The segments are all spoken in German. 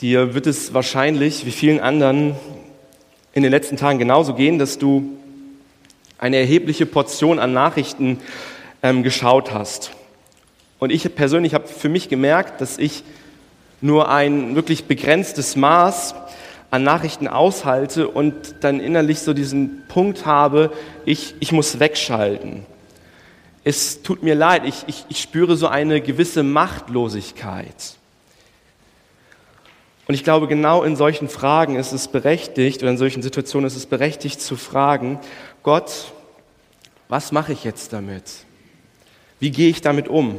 Dir wird es wahrscheinlich, wie vielen anderen, in den letzten Tagen genauso gehen, dass du eine erhebliche Portion an Nachrichten ähm, geschaut hast. Und ich persönlich habe für mich gemerkt, dass ich nur ein wirklich begrenztes Maß an Nachrichten aushalte und dann innerlich so diesen Punkt habe, ich, ich muss wegschalten. Es tut mir leid, ich, ich, ich spüre so eine gewisse Machtlosigkeit. Und ich glaube, genau in solchen Fragen ist es berechtigt, oder in solchen Situationen ist es berechtigt zu fragen, Gott, was mache ich jetzt damit? Wie gehe ich damit um?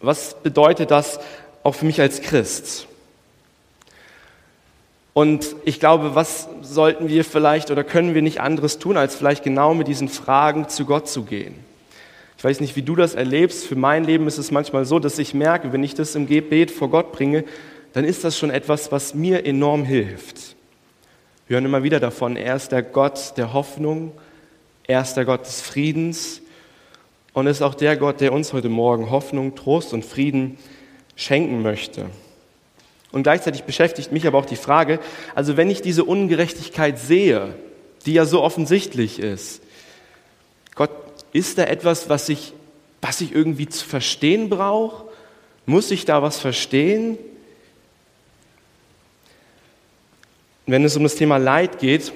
Was bedeutet das auch für mich als Christ? Und ich glaube, was sollten wir vielleicht oder können wir nicht anderes tun, als vielleicht genau mit diesen Fragen zu Gott zu gehen? Ich weiß nicht, wie du das erlebst. Für mein Leben ist es manchmal so, dass ich merke, wenn ich das im Gebet vor Gott bringe, dann ist das schon etwas, was mir enorm hilft. Wir hören immer wieder davon, er ist der Gott der Hoffnung, er ist der Gott des Friedens und ist auch der Gott, der uns heute Morgen Hoffnung, Trost und Frieden schenken möchte. Und gleichzeitig beschäftigt mich aber auch die Frage, also wenn ich diese Ungerechtigkeit sehe, die ja so offensichtlich ist, Gott, ist da etwas, was ich, was ich irgendwie zu verstehen brauche? Muss ich da was verstehen? Wenn es um das Thema Leid geht,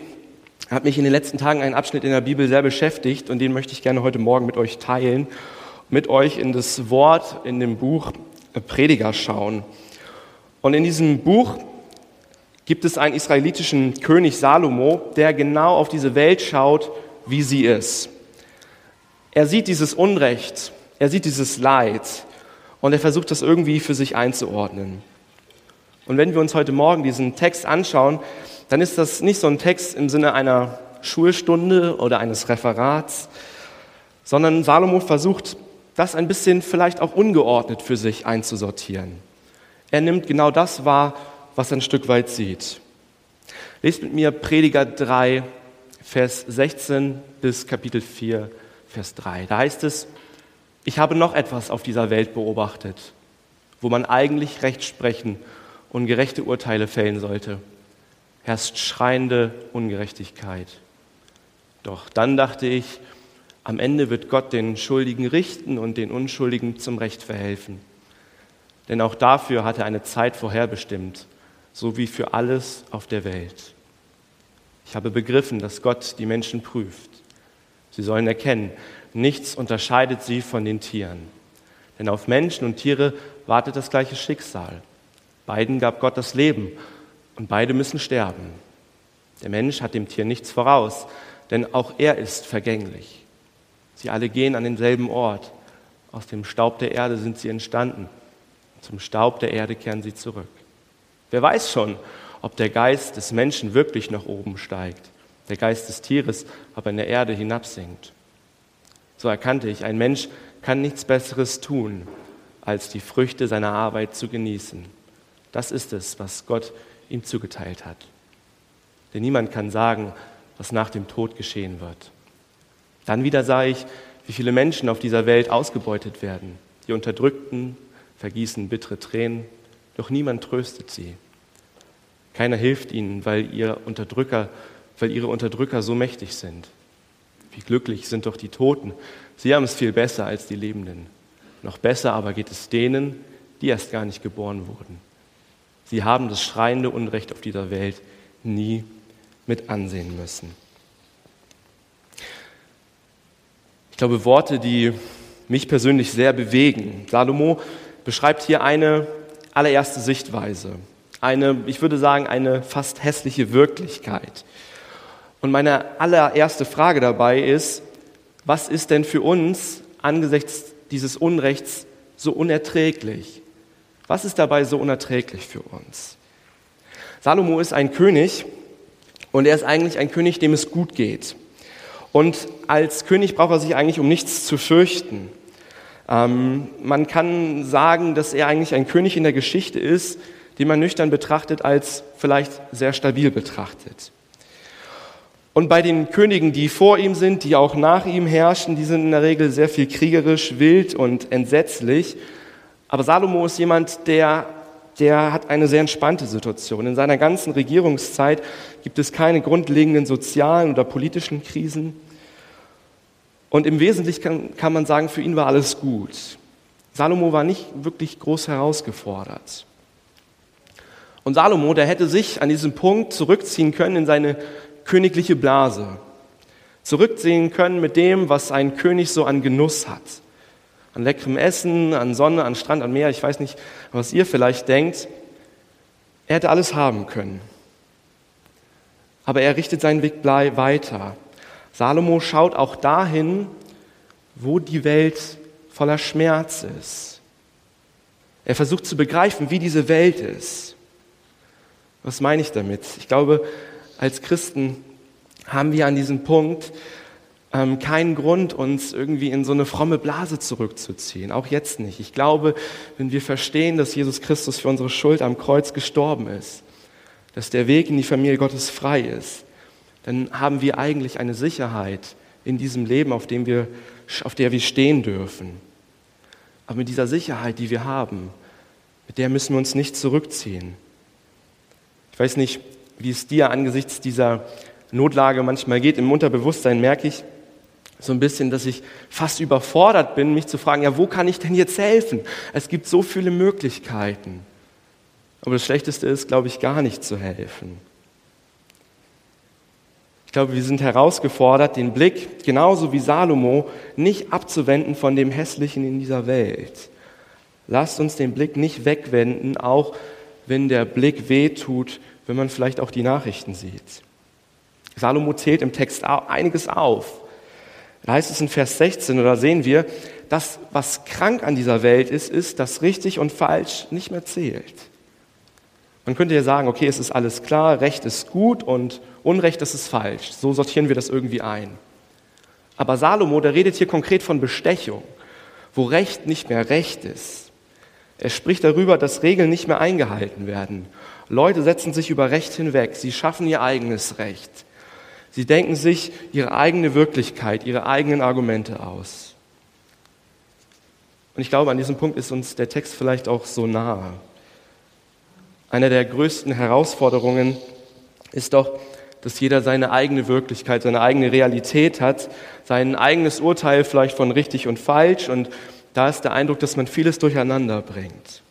hat mich in den letzten Tagen ein Abschnitt in der Bibel sehr beschäftigt und den möchte ich gerne heute Morgen mit euch teilen, mit euch in das Wort in dem Buch Prediger schauen. Und in diesem Buch gibt es einen israelitischen König Salomo, der genau auf diese Welt schaut, wie sie ist. Er sieht dieses Unrecht, er sieht dieses Leid und er versucht das irgendwie für sich einzuordnen. Und wenn wir uns heute Morgen diesen Text anschauen, dann ist das nicht so ein Text im Sinne einer Schulstunde oder eines Referats, sondern Salomo versucht, das ein bisschen vielleicht auch ungeordnet für sich einzusortieren. Er nimmt genau das wahr, was er ein Stück weit sieht. Lest mit mir Prediger 3, Vers 16 bis Kapitel 4, Vers 3. Da heißt es, ich habe noch etwas auf dieser Welt beobachtet, wo man eigentlich Recht sprechen und gerechte Urteile fällen sollte. Herrscht schreiende Ungerechtigkeit. Doch dann dachte ich, am Ende wird Gott den Schuldigen richten und den Unschuldigen zum Recht verhelfen. Denn auch dafür hat er eine Zeit vorherbestimmt, so wie für alles auf der Welt. Ich habe begriffen, dass Gott die Menschen prüft. Sie sollen erkennen, nichts unterscheidet sie von den Tieren. Denn auf Menschen und Tiere wartet das gleiche Schicksal. Beiden gab Gott das Leben und beide müssen sterben. Der Mensch hat dem Tier nichts voraus, denn auch er ist vergänglich. Sie alle gehen an denselben Ort. Aus dem Staub der Erde sind sie entstanden. Zum Staub der Erde kehren sie zurück. Wer weiß schon, ob der Geist des Menschen wirklich nach oben steigt, der Geist des Tieres aber in der Erde hinabsinkt. So erkannte ich, ein Mensch kann nichts Besseres tun, als die Früchte seiner Arbeit zu genießen. Das ist es, was Gott ihm zugeteilt hat. Denn niemand kann sagen, was nach dem Tod geschehen wird. Dann wieder sah ich, wie viele Menschen auf dieser Welt ausgebeutet werden, die Unterdrückten, vergießen bittere Tränen, doch niemand tröstet sie. Keiner hilft ihnen, weil, ihr Unterdrücker, weil ihre Unterdrücker so mächtig sind. Wie glücklich sind doch die Toten. Sie haben es viel besser als die Lebenden. Noch besser aber geht es denen, die erst gar nicht geboren wurden. Sie haben das schreiende Unrecht auf dieser Welt nie mit ansehen müssen. Ich glaube, Worte, die mich persönlich sehr bewegen. Salomo beschreibt hier eine allererste Sichtweise, eine, ich würde sagen, eine fast hässliche Wirklichkeit. Und meine allererste Frage dabei ist, was ist denn für uns angesichts dieses Unrechts so unerträglich? Was ist dabei so unerträglich für uns? Salomo ist ein König und er ist eigentlich ein König, dem es gut geht. Und als König braucht er sich eigentlich um nichts zu fürchten. Ähm, man kann sagen, dass er eigentlich ein König in der Geschichte ist, den man nüchtern betrachtet als vielleicht sehr stabil betrachtet. Und bei den Königen, die vor ihm sind, die auch nach ihm herrschen, die sind in der Regel sehr viel kriegerisch, wild und entsetzlich. Aber Salomo ist jemand, der der hat eine sehr entspannte Situation. In seiner ganzen Regierungszeit gibt es keine grundlegenden sozialen oder politischen Krisen. Und im Wesentlichen kann, kann man sagen, für ihn war alles gut. Salomo war nicht wirklich groß herausgefordert. Und Salomo, der hätte sich an diesem Punkt zurückziehen können in seine königliche Blase. Zurückziehen können mit dem, was ein König so an Genuss hat. An leckerem Essen, an Sonne, an Strand, an Meer. Ich weiß nicht, was ihr vielleicht denkt. Er hätte alles haben können. Aber er richtet seinen Weg weiter. Salomo schaut auch dahin, wo die Welt voller Schmerz ist. Er versucht zu begreifen, wie diese Welt ist. Was meine ich damit? Ich glaube, als Christen haben wir an diesem Punkt ähm, keinen Grund, uns irgendwie in so eine fromme Blase zurückzuziehen. Auch jetzt nicht. Ich glaube, wenn wir verstehen, dass Jesus Christus für unsere Schuld am Kreuz gestorben ist, dass der Weg in die Familie Gottes frei ist, dann haben wir eigentlich eine Sicherheit in diesem Leben, auf, dem wir, auf der wir stehen dürfen. Aber mit dieser Sicherheit, die wir haben, mit der müssen wir uns nicht zurückziehen. Ich weiß nicht, wie es dir angesichts dieser Notlage manchmal geht. Im Unterbewusstsein merke ich so ein bisschen, dass ich fast überfordert bin, mich zu fragen, ja, wo kann ich denn jetzt helfen? Es gibt so viele Möglichkeiten. Aber das Schlechteste ist, glaube ich, gar nicht zu helfen. Ich glaube, wir sind herausgefordert, den Blick, genauso wie Salomo, nicht abzuwenden von dem Hässlichen in dieser Welt. Lasst uns den Blick nicht wegwenden, auch wenn der Blick wehtut, wenn man vielleicht auch die Nachrichten sieht. Salomo zählt im Text einiges auf. Da heißt es in Vers 16, oder sehen wir, das, was krank an dieser Welt ist, ist, dass richtig und falsch nicht mehr zählt. Man könnte ja sagen, okay, es ist alles klar, Recht ist gut und Unrecht, das ist falsch. So sortieren wir das irgendwie ein. Aber Salomo, der redet hier konkret von Bestechung, wo Recht nicht mehr Recht ist. Er spricht darüber, dass Regeln nicht mehr eingehalten werden. Leute setzen sich über Recht hinweg, sie schaffen ihr eigenes Recht. Sie denken sich ihre eigene Wirklichkeit, ihre eigenen Argumente aus. Und ich glaube, an diesem Punkt ist uns der Text vielleicht auch so nahe. Eine der größten Herausforderungen ist doch, dass jeder seine eigene Wirklichkeit, seine eigene Realität hat, sein eigenes Urteil vielleicht von richtig und falsch und da ist der Eindruck, dass man vieles durcheinander bringt.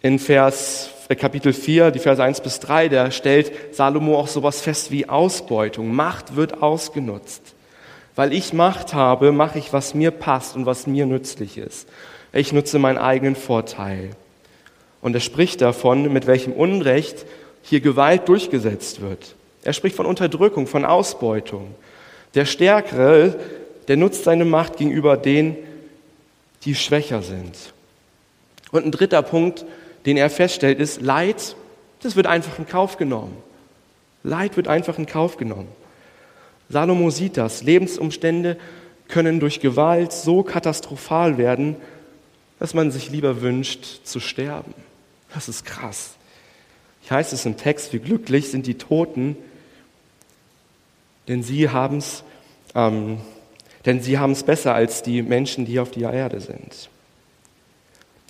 In Vers Kapitel 4, die Verse 1 bis 3, da stellt Salomo auch sowas fest wie Ausbeutung. Macht wird ausgenutzt. Weil ich Macht habe, mache ich, was mir passt und was mir nützlich ist. Ich nutze meinen eigenen Vorteil. Und er spricht davon, mit welchem Unrecht hier Gewalt durchgesetzt wird. Er spricht von Unterdrückung, von Ausbeutung. Der Stärkere, der nutzt seine Macht gegenüber denen, die schwächer sind. Und ein dritter Punkt, den er feststellt, ist, Leid, das wird einfach in Kauf genommen. Leid wird einfach in Kauf genommen. Salomo sieht das. Lebensumstände können durch Gewalt so katastrophal werden, dass man sich lieber wünscht zu sterben. Das ist krass. Hier heißt es im Text, wie glücklich sind die Toten, denn sie haben es ähm, denn sie haben es besser als die Menschen, die auf der Erde sind.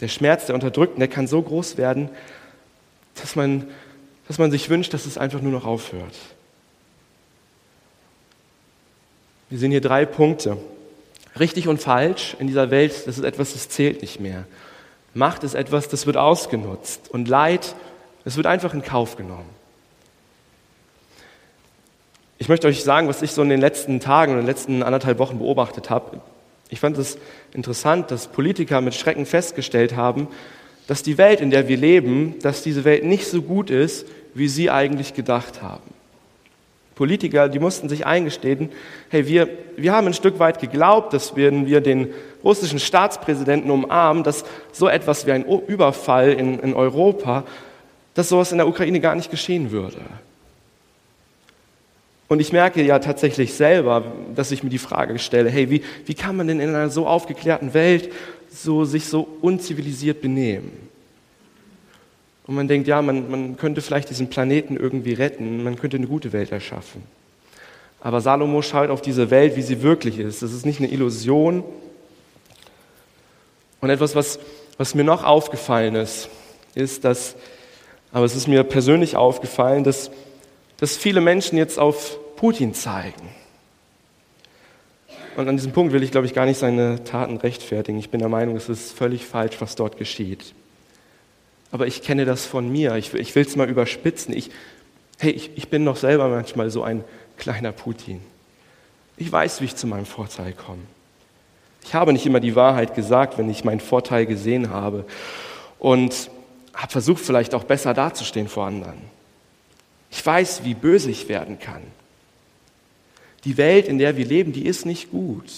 Der Schmerz der Unterdrückten, der kann so groß werden, dass man, dass man sich wünscht, dass es einfach nur noch aufhört. Wir sehen hier drei Punkte. Richtig und falsch in dieser Welt, das ist etwas, das zählt nicht mehr. Macht ist etwas, das wird ausgenutzt. Und Leid, das wird einfach in Kauf genommen. Ich möchte euch sagen, was ich so in den letzten Tagen und den letzten anderthalb Wochen beobachtet habe. Ich fand es interessant, dass Politiker mit Schrecken festgestellt haben, dass die Welt, in der wir leben, dass diese Welt nicht so gut ist, wie sie eigentlich gedacht haben. Politiker, die mussten sich eingestehen, hey, wir, wir haben ein Stück weit geglaubt, dass wenn wir den russischen Staatspräsidenten umarmen, dass so etwas wie ein Überfall in, in Europa, dass sowas in der Ukraine gar nicht geschehen würde. Und ich merke ja tatsächlich selber, dass ich mir die Frage stelle, hey, wie, wie kann man denn in einer so aufgeklärten Welt so, sich so unzivilisiert benehmen? Und man denkt, ja, man, man könnte vielleicht diesen Planeten irgendwie retten, man könnte eine gute Welt erschaffen. Aber Salomo schaut auf diese Welt, wie sie wirklich ist. Das ist nicht eine Illusion. Und etwas, was, was mir noch aufgefallen ist, ist, dass, aber es ist mir persönlich aufgefallen, dass, dass viele Menschen jetzt auf Putin zeigen. Und an diesem Punkt will ich, glaube ich, gar nicht seine Taten rechtfertigen. Ich bin der Meinung, es ist völlig falsch, was dort geschieht. Aber ich kenne das von mir. Ich, ich will es mal überspitzen. Ich, hey, ich, ich bin doch selber manchmal so ein kleiner Putin. Ich weiß, wie ich zu meinem Vorteil komme. Ich habe nicht immer die Wahrheit gesagt, wenn ich meinen Vorteil gesehen habe. Und habe versucht, vielleicht auch besser dazustehen vor anderen. Ich weiß, wie böse ich werden kann. Die Welt, in der wir leben, die ist nicht gut.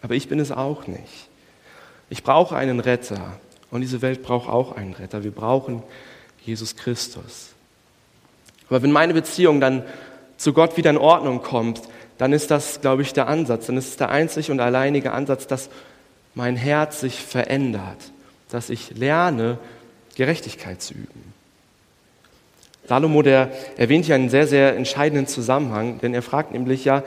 Aber ich bin es auch nicht. Ich brauche einen Retter. Und diese Welt braucht auch einen Retter. Wir brauchen Jesus Christus. Aber wenn meine Beziehung dann zu Gott wieder in Ordnung kommt, dann ist das, glaube ich, der Ansatz. Dann ist es der einzig und alleinige Ansatz, dass mein Herz sich verändert, dass ich lerne, Gerechtigkeit zu üben. Salomo, der erwähnt hier einen sehr, sehr entscheidenden Zusammenhang, denn er fragt nämlich ja,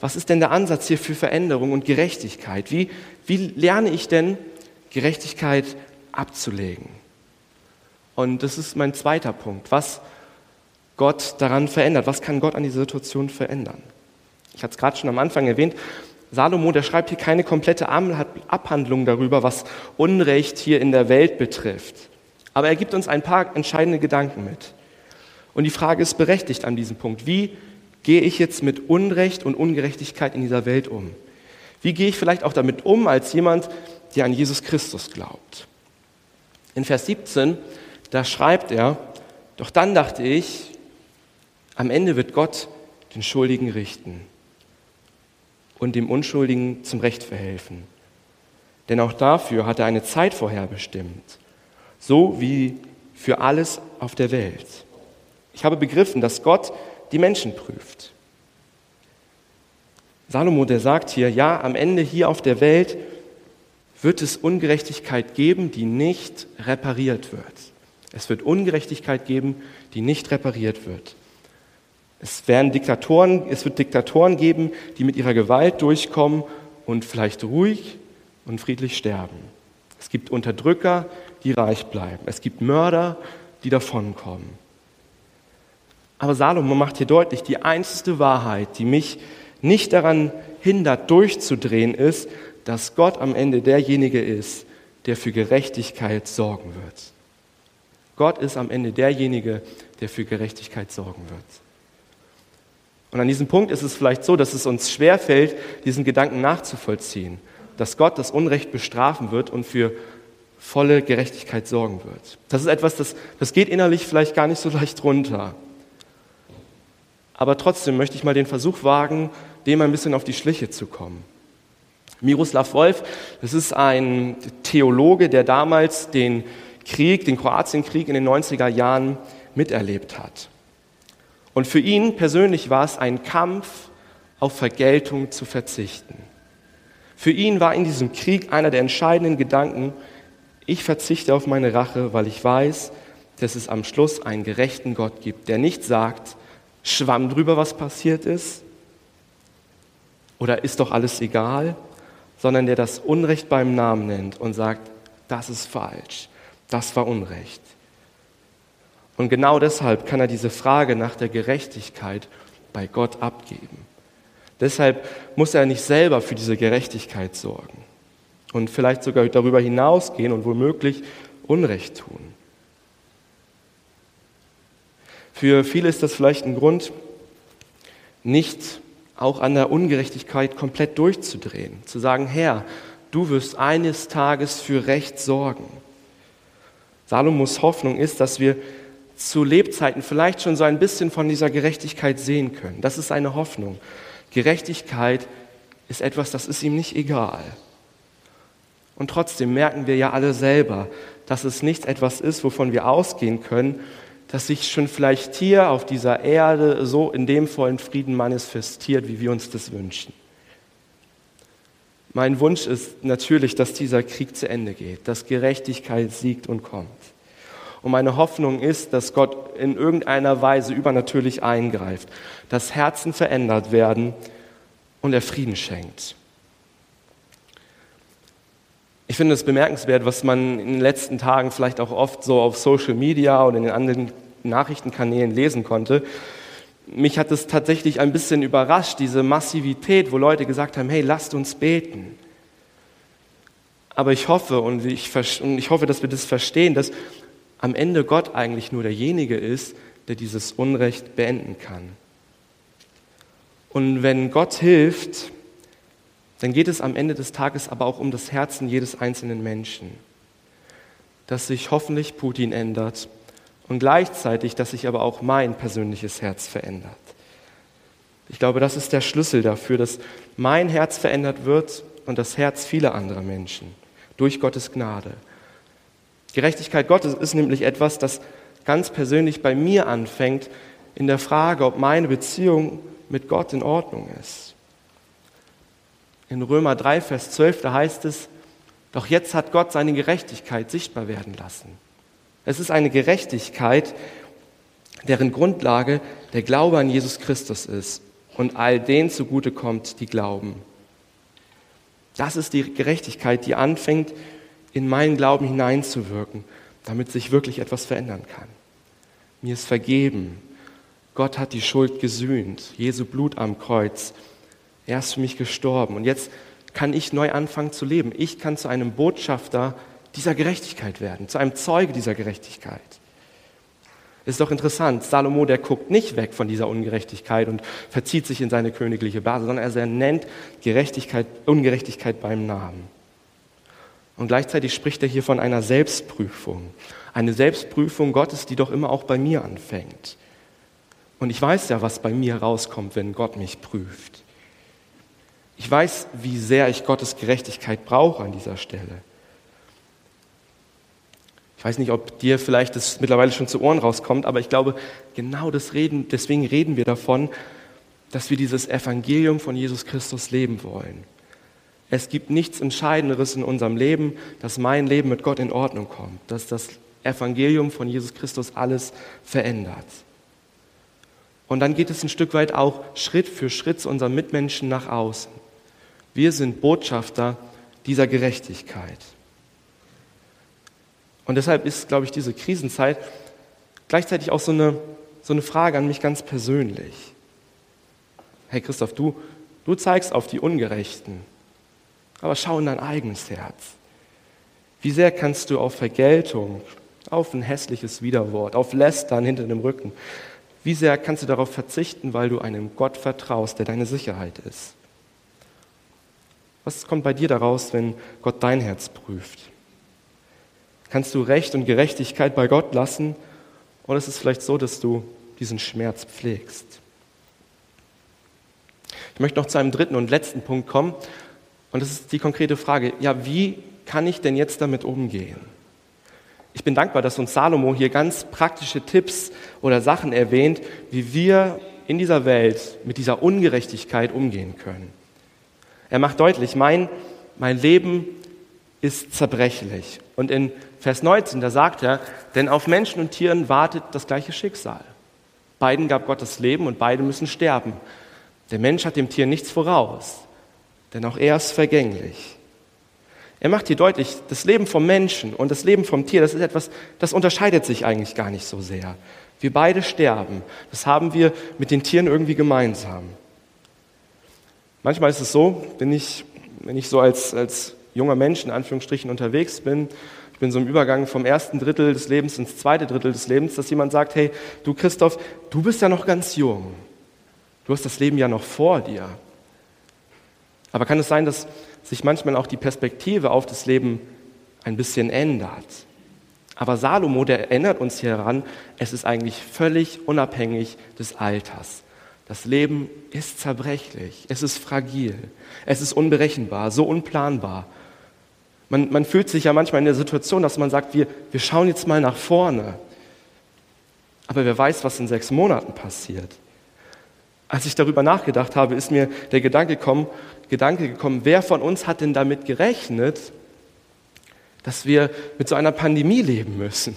was ist denn der Ansatz hier für Veränderung und Gerechtigkeit? Wie, wie lerne ich denn, Gerechtigkeit abzulegen? Und das ist mein zweiter Punkt. Was Gott daran verändert? Was kann Gott an dieser Situation verändern? Ich hatte es gerade schon am Anfang erwähnt. Salomo, der schreibt hier keine komplette Abhandlung darüber, was Unrecht hier in der Welt betrifft. Aber er gibt uns ein paar entscheidende Gedanken mit. Und die Frage ist berechtigt an diesem Punkt. Wie gehe ich jetzt mit Unrecht und Ungerechtigkeit in dieser Welt um? Wie gehe ich vielleicht auch damit um als jemand, der an Jesus Christus glaubt? In Vers 17, da schreibt er, doch dann dachte ich, am Ende wird Gott den Schuldigen richten und dem Unschuldigen zum Recht verhelfen. Denn auch dafür hat er eine Zeit vorherbestimmt so wie für alles auf der Welt. Ich habe begriffen, dass Gott die Menschen prüft. Salomo, der sagt hier, ja, am Ende hier auf der Welt wird es Ungerechtigkeit geben, die nicht repariert wird. Es wird Ungerechtigkeit geben, die nicht repariert wird. Es werden Diktatoren, es wird Diktatoren geben, die mit ihrer Gewalt durchkommen und vielleicht ruhig und friedlich sterben. Es gibt Unterdrücker, die reich bleiben. Es gibt Mörder, die davonkommen. Aber Salomo macht hier deutlich, die einzige Wahrheit, die mich nicht daran hindert, durchzudrehen, ist, dass Gott am Ende derjenige ist, der für Gerechtigkeit sorgen wird. Gott ist am Ende derjenige, der für Gerechtigkeit sorgen wird. Und an diesem Punkt ist es vielleicht so, dass es uns schwerfällt, diesen Gedanken nachzuvollziehen, dass Gott das Unrecht bestrafen wird und für volle Gerechtigkeit sorgen wird. Das ist etwas, das, das geht innerlich vielleicht gar nicht so leicht runter. Aber trotzdem möchte ich mal den Versuch wagen, dem ein bisschen auf die Schliche zu kommen. Miroslav Wolf, das ist ein Theologe, der damals den Krieg, den Kroatienkrieg in den 90er Jahren miterlebt hat. Und für ihn persönlich war es ein Kampf, auf Vergeltung zu verzichten. Für ihn war in diesem Krieg einer der entscheidenden Gedanken, ich verzichte auf meine Rache, weil ich weiß, dass es am Schluss einen gerechten Gott gibt, der nicht sagt, schwamm drüber, was passiert ist, oder ist doch alles egal, sondern der das Unrecht beim Namen nennt und sagt, das ist falsch, das war Unrecht. Und genau deshalb kann er diese Frage nach der Gerechtigkeit bei Gott abgeben. Deshalb muss er nicht selber für diese Gerechtigkeit sorgen und vielleicht sogar darüber hinausgehen und womöglich Unrecht tun. Für viele ist das vielleicht ein Grund, nicht auch an der Ungerechtigkeit komplett durchzudrehen, zu sagen, Herr, du wirst eines Tages für Recht sorgen. Salomos Hoffnung ist, dass wir zu Lebzeiten vielleicht schon so ein bisschen von dieser Gerechtigkeit sehen können. Das ist eine Hoffnung. Gerechtigkeit ist etwas, das ist ihm nicht egal. Und trotzdem merken wir ja alle selber, dass es nicht etwas ist, wovon wir ausgehen können, dass sich schon vielleicht hier auf dieser Erde so in dem vollen Frieden manifestiert, wie wir uns das wünschen. Mein Wunsch ist natürlich, dass dieser Krieg zu Ende geht, dass Gerechtigkeit siegt und kommt. Und meine Hoffnung ist, dass Gott in irgendeiner Weise übernatürlich eingreift, dass Herzen verändert werden und er Frieden schenkt. Ich finde es bemerkenswert, was man in den letzten Tagen vielleicht auch oft so auf Social Media oder in den anderen Nachrichtenkanälen lesen konnte. Mich hat es tatsächlich ein bisschen überrascht, diese Massivität, wo Leute gesagt haben, hey, lasst uns beten. Aber ich hoffe und ich, und ich hoffe, dass wir das verstehen, dass am Ende Gott eigentlich nur derjenige ist, der dieses Unrecht beenden kann. Und wenn Gott hilft, dann geht es am Ende des Tages aber auch um das Herzen jedes einzelnen Menschen. Dass sich hoffentlich Putin ändert und gleichzeitig, dass sich aber auch mein persönliches Herz verändert. Ich glaube, das ist der Schlüssel dafür, dass mein Herz verändert wird und das Herz vieler anderer Menschen durch Gottes Gnade. Gerechtigkeit Gottes ist nämlich etwas, das ganz persönlich bei mir anfängt in der Frage, ob meine Beziehung mit Gott in Ordnung ist. In Römer 3, Vers 12, da heißt es, doch jetzt hat Gott seine Gerechtigkeit sichtbar werden lassen. Es ist eine Gerechtigkeit, deren Grundlage der Glaube an Jesus Christus ist und all denen zugute kommt, die glauben. Das ist die Gerechtigkeit, die anfängt, in meinen Glauben hineinzuwirken, damit sich wirklich etwas verändern kann. Mir ist vergeben. Gott hat die Schuld gesühnt. Jesu Blut am Kreuz er ist für mich gestorben und jetzt kann ich neu anfangen zu leben. Ich kann zu einem Botschafter dieser Gerechtigkeit werden, zu einem Zeuge dieser Gerechtigkeit. Ist doch interessant, Salomo, der guckt nicht weg von dieser Ungerechtigkeit und verzieht sich in seine königliche Base, sondern er nennt Gerechtigkeit, Ungerechtigkeit beim Namen. Und gleichzeitig spricht er hier von einer Selbstprüfung. Eine Selbstprüfung Gottes, die doch immer auch bei mir anfängt. Und ich weiß ja, was bei mir rauskommt, wenn Gott mich prüft. Ich weiß, wie sehr ich Gottes Gerechtigkeit brauche an dieser Stelle. Ich weiß nicht, ob dir vielleicht das mittlerweile schon zu Ohren rauskommt, aber ich glaube, genau das reden, deswegen reden wir davon, dass wir dieses Evangelium von Jesus Christus leben wollen. Es gibt nichts Entscheidenderes in unserem Leben, dass mein Leben mit Gott in Ordnung kommt, dass das Evangelium von Jesus Christus alles verändert. Und dann geht es ein Stück weit auch Schritt für Schritt zu unseren Mitmenschen nach außen. Wir sind Botschafter dieser Gerechtigkeit. Und deshalb ist, glaube ich, diese Krisenzeit gleichzeitig auch so eine, so eine Frage an mich ganz persönlich. Hey Christoph, du, du zeigst auf die Ungerechten, aber schau in dein eigenes Herz. Wie sehr kannst du auf Vergeltung, auf ein hässliches Widerwort, auf Lästern hinter dem Rücken, wie sehr kannst du darauf verzichten, weil du einem Gott vertraust, der deine Sicherheit ist? Was kommt bei dir daraus, wenn Gott dein Herz prüft? Kannst du Recht und Gerechtigkeit bei Gott lassen oder ist es vielleicht so, dass du diesen Schmerz pflegst? Ich möchte noch zu einem dritten und letzten Punkt kommen und das ist die konkrete Frage, ja, wie kann ich denn jetzt damit umgehen? Ich bin dankbar, dass uns Salomo hier ganz praktische Tipps oder Sachen erwähnt, wie wir in dieser Welt mit dieser Ungerechtigkeit umgehen können. Er macht deutlich, mein, mein Leben ist zerbrechlich. Und in Vers 19, da sagt er, denn auf Menschen und Tieren wartet das gleiche Schicksal. Beiden gab Gott das Leben und beide müssen sterben. Der Mensch hat dem Tier nichts voraus, denn auch er ist vergänglich. Er macht hier deutlich, das Leben vom Menschen und das Leben vom Tier, das ist etwas, das unterscheidet sich eigentlich gar nicht so sehr. Wir beide sterben. Das haben wir mit den Tieren irgendwie gemeinsam. Manchmal ist es so, wenn ich, wenn ich so als, als junger Mensch in Anführungsstrichen unterwegs bin, ich bin so im Übergang vom ersten Drittel des Lebens ins zweite Drittel des Lebens, dass jemand sagt, hey, du Christoph, du bist ja noch ganz jung. Du hast das Leben ja noch vor dir. Aber kann es sein, dass sich manchmal auch die Perspektive auf das Leben ein bisschen ändert? Aber Salomo, der erinnert uns hier daran, es ist eigentlich völlig unabhängig des Alters. Das Leben ist zerbrechlich, es ist fragil, es ist unberechenbar, so unplanbar. Man, man fühlt sich ja manchmal in der Situation, dass man sagt, wir, wir schauen jetzt mal nach vorne. Aber wer weiß, was in sechs Monaten passiert. Als ich darüber nachgedacht habe, ist mir der Gedanke gekommen, Gedanke gekommen, wer von uns hat denn damit gerechnet, dass wir mit so einer Pandemie leben müssen?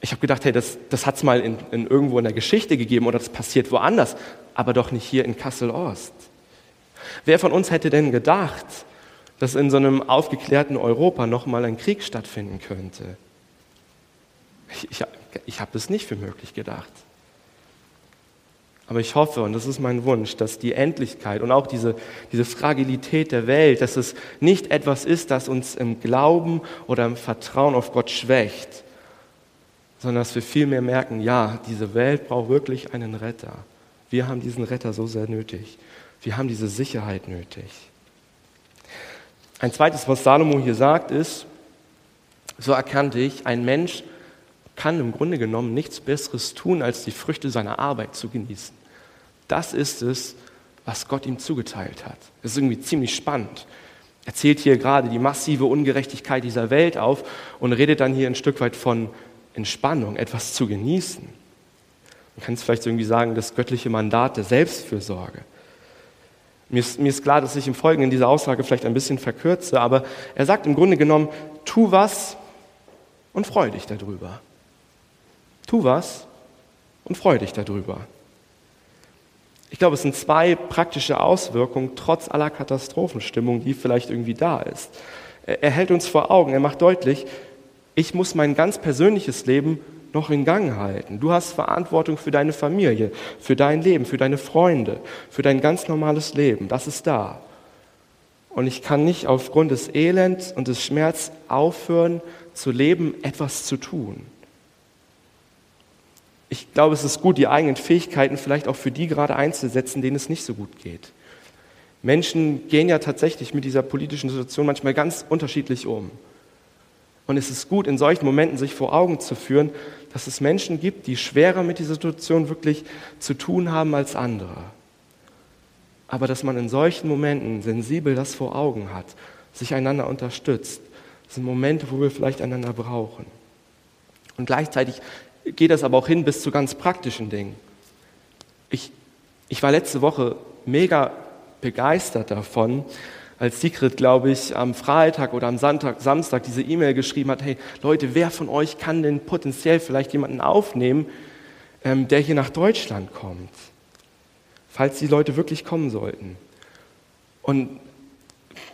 Ich habe gedacht, hey, das, das hat es mal in, in irgendwo in der Geschichte gegeben oder das passiert woanders, aber doch nicht hier in Kassel-Ost. Wer von uns hätte denn gedacht, dass in so einem aufgeklärten Europa nochmal ein Krieg stattfinden könnte. Ich, ich, ich habe es nicht für möglich gedacht. Aber ich hoffe, und das ist mein Wunsch, dass die Endlichkeit und auch diese, diese Fragilität der Welt, dass es nicht etwas ist, das uns im Glauben oder im Vertrauen auf Gott schwächt, sondern dass wir vielmehr merken, ja, diese Welt braucht wirklich einen Retter. Wir haben diesen Retter so sehr nötig. Wir haben diese Sicherheit nötig. Ein zweites, was Salomo hier sagt, ist, so erkannte ich, ein Mensch kann im Grunde genommen nichts Besseres tun, als die Früchte seiner Arbeit zu genießen. Das ist es, was Gott ihm zugeteilt hat. Das ist irgendwie ziemlich spannend. Er zählt hier gerade die massive Ungerechtigkeit dieser Welt auf und redet dann hier ein Stück weit von Entspannung, etwas zu genießen. Man kann es vielleicht irgendwie sagen, das göttliche Mandat der Selbstfürsorge. Mir ist, mir ist klar, dass ich im Folgenden diese Aussage vielleicht ein bisschen verkürze, aber er sagt im Grunde genommen, tu was und freu dich darüber. Tu was und freu dich darüber. Ich glaube, es sind zwei praktische Auswirkungen trotz aller Katastrophenstimmung, die vielleicht irgendwie da ist. Er hält uns vor Augen, er macht deutlich, ich muss mein ganz persönliches Leben noch in Gang halten. Du hast Verantwortung für deine Familie, für dein Leben, für deine Freunde, für dein ganz normales Leben. Das ist da. Und ich kann nicht aufgrund des Elends und des Schmerzes aufhören zu leben, etwas zu tun ich glaube, es ist gut, die eigenen Fähigkeiten vielleicht auch für die gerade einzusetzen, denen es nicht so gut geht. Menschen gehen ja tatsächlich mit dieser politischen Situation manchmal ganz unterschiedlich um. Und es ist gut, in solchen Momenten sich vor Augen zu führen, dass es Menschen gibt, die schwerer mit dieser Situation wirklich zu tun haben als andere. Aber dass man in solchen Momenten sensibel das vor Augen hat, sich einander unterstützt. Das sind Momente, wo wir vielleicht einander brauchen. Und gleichzeitig geht das aber auch hin bis zu ganz praktischen Dingen. Ich, ich war letzte Woche mega begeistert davon, als Sigrid, glaube ich, am Freitag oder am Sonntag, Samstag diese E-Mail geschrieben hat, hey Leute, wer von euch kann denn potenziell vielleicht jemanden aufnehmen, ähm, der hier nach Deutschland kommt, falls die Leute wirklich kommen sollten. Und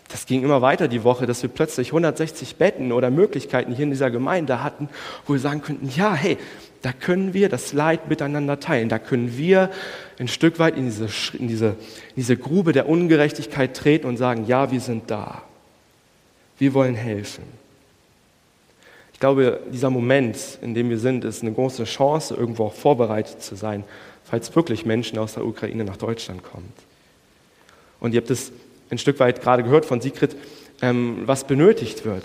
das ging immer weiter die Woche, dass wir plötzlich 160 Betten oder Möglichkeiten hier in dieser Gemeinde hatten, wo wir sagen könnten, ja, hey, da können wir das Leid miteinander teilen. Da können wir ein Stück weit in diese, in diese, in diese Grube der Ungerechtigkeit treten und sagen, ja, wir sind da. Wir wollen helfen. Ich glaube, dieser Moment, in dem wir sind, ist eine große Chance, irgendwo auch vorbereitet zu sein, falls wirklich Menschen aus der Ukraine nach Deutschland kommen. Und ihr habt es ein Stück weit gerade gehört von Sigrid, ähm, was benötigt wird.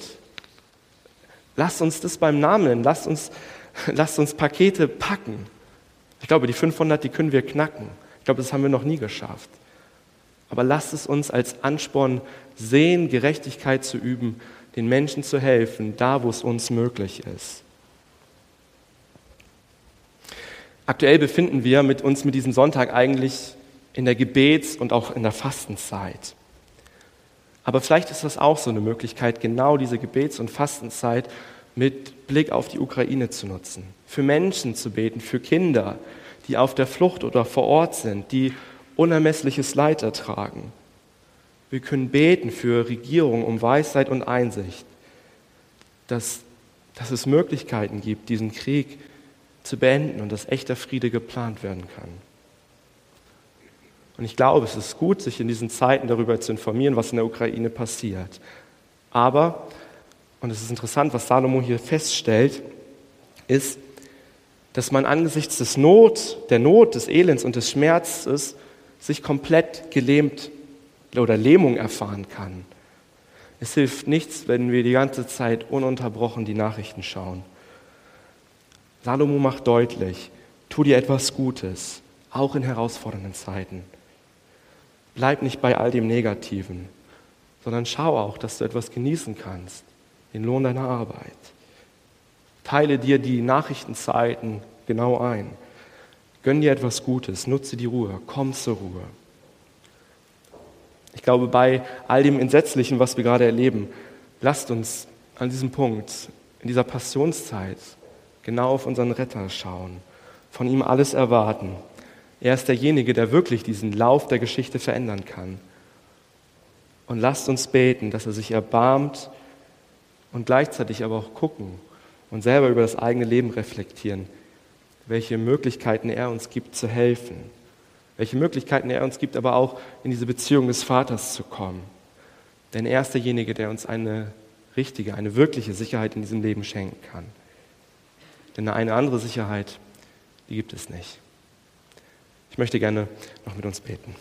Lasst uns das beim Namen nennen. Lasst uns, lasst uns Pakete packen. Ich glaube, die 500, die können wir knacken. Ich glaube, das haben wir noch nie geschafft. Aber lasst es uns als Ansporn sehen, Gerechtigkeit zu üben, den Menschen zu helfen, da wo es uns möglich ist. Aktuell befinden wir mit uns mit diesem Sonntag eigentlich in der Gebets- und auch in der Fastenzeit. Aber vielleicht ist das auch so eine Möglichkeit, genau diese Gebets- und Fastenzeit mit Blick auf die Ukraine zu nutzen. Für Menschen zu beten, für Kinder, die auf der Flucht oder vor Ort sind, die unermessliches Leid ertragen. Wir können beten für Regierung um Weisheit und Einsicht, dass, dass es Möglichkeiten gibt, diesen Krieg zu beenden und dass echter Friede geplant werden kann. Und ich glaube, es ist gut, sich in diesen Zeiten darüber zu informieren, was in der Ukraine passiert. Aber, und es ist interessant, was Salomo hier feststellt, ist, dass man angesichts des Not, der Not, des Elends und des Schmerzes sich komplett gelähmt oder Lähmung erfahren kann. Es hilft nichts, wenn wir die ganze Zeit ununterbrochen die Nachrichten schauen. Salomo macht deutlich, tu dir etwas Gutes, auch in herausfordernden Zeiten. Bleib nicht bei all dem Negativen, sondern schau auch, dass du etwas genießen kannst, den Lohn deiner Arbeit. Teile dir die Nachrichtenzeiten genau ein. Gönn dir etwas Gutes, nutze die Ruhe, komm zur Ruhe. Ich glaube, bei all dem Entsetzlichen, was wir gerade erleben, lasst uns an diesem Punkt, in dieser Passionszeit, genau auf unseren Retter schauen, von ihm alles erwarten er ist derjenige, der wirklich diesen Lauf der Geschichte verändern kann. Und lasst uns beten, dass er sich erbarmt und gleichzeitig aber auch gucken und selber über das eigene Leben reflektieren, welche Möglichkeiten er uns gibt zu helfen, welche Möglichkeiten er uns gibt, aber auch in diese Beziehung des Vaters zu kommen. Denn er ist derjenige, der uns eine richtige, eine wirkliche Sicherheit in diesem Leben schenken kann. Denn eine andere Sicherheit, die gibt es nicht. Ich möchte gerne noch mit uns beten.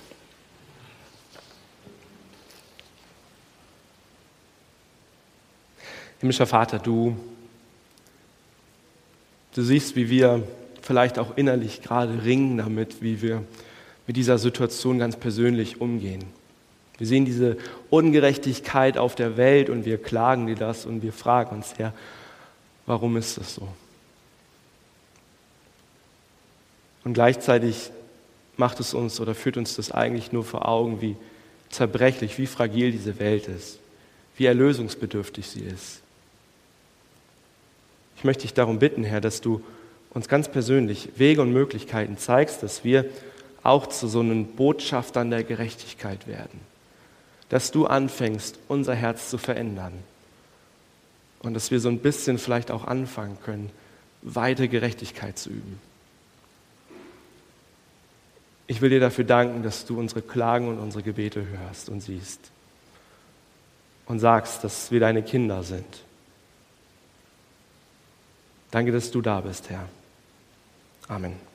Himmlischer Vater, du, du siehst, wie wir vielleicht auch innerlich gerade ringen damit, wie wir mit dieser Situation ganz persönlich umgehen. Wir sehen diese Ungerechtigkeit auf der Welt und wir klagen dir das und wir fragen uns, Herr, warum ist das so? Und gleichzeitig macht es uns oder führt uns das eigentlich nur vor Augen, wie zerbrechlich, wie fragil diese Welt ist, wie erlösungsbedürftig sie ist. Ich möchte dich darum bitten, Herr, dass du uns ganz persönlich Wege und Möglichkeiten zeigst, dass wir auch zu so einem Botschaftern der Gerechtigkeit werden. Dass du anfängst, unser Herz zu verändern. Und dass wir so ein bisschen vielleicht auch anfangen können, weite Gerechtigkeit zu üben. Ich will dir dafür danken, dass du unsere Klagen und unsere Gebete hörst und siehst. Und sagst, dass wir deine Kinder sind. Danke, dass du da bist, Herr. Amen.